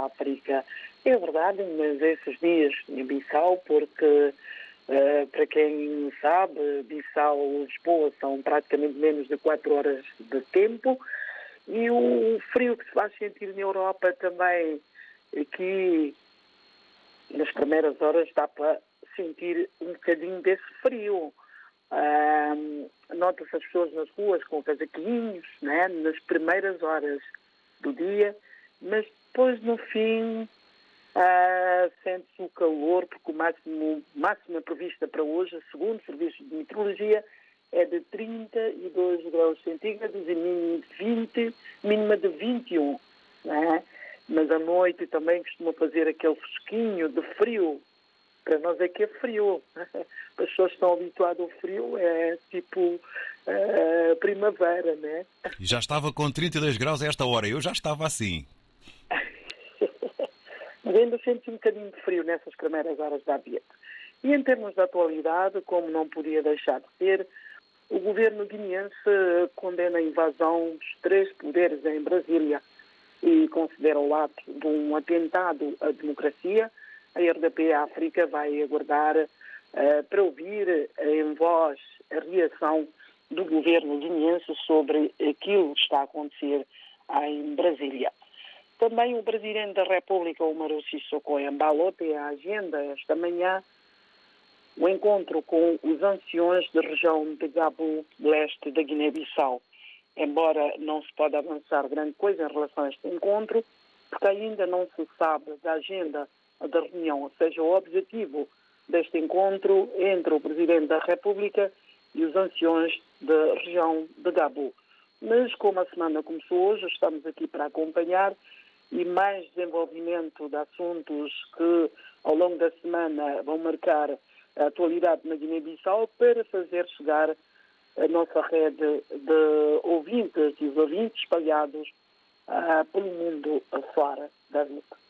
África. É verdade, mas esses dias em Bissau, porque Uh, para quem sabe, Bissau Lisboa são praticamente menos de 4 horas de tempo e o frio que se faz sentir na Europa também, aqui nas primeiras horas dá para sentir um bocadinho desse frio. Uh, Nota-se as pessoas nas ruas com casaquinhos, né, nas primeiras horas do dia, mas depois no fim Uh, Sente-se o calor, porque o máximo, máxima prevista para hoje, segundo o Serviço de Meteorologia, é de 32 graus centígrados e mínima de 20, mínima de 21. Né? Mas à noite também costuma fazer aquele fresquinho de frio. Para nós é que é frio. As pessoas estão habituadas ao frio, é tipo uh, primavera, né? E já estava com 32 graus a esta hora, eu já estava assim. Mas ainda sente um bocadinho de frio nessas primeiras horas da ambiente. E em termos de atualidade, como não podia deixar de ser, o governo guineense condena a invasão dos três poderes em Brasília e considera o ato de um atentado à democracia. A RDP África vai aguardar uh, para ouvir em voz a reação do governo guineense sobre aquilo que está a acontecer em Brasília. Também o Presidente da República, o Maru Sissoko Embalo, tem a agenda esta manhã o encontro com os anciões da região de Gabo Leste da Guiné-Bissau. Embora não se pode avançar grande coisa em relação a este encontro, porque ainda não se sabe da agenda da reunião, ou seja, o objetivo deste encontro entre o Presidente da República e os anciões da região de Gabo. Mas como a semana começou hoje, estamos aqui para acompanhar e mais desenvolvimento de assuntos que ao longo da semana vão marcar a atualidade na Guiné-Bissau para fazer chegar a nossa rede de ouvintes e os ouvintes espalhados uh, pelo mundo fora da vida.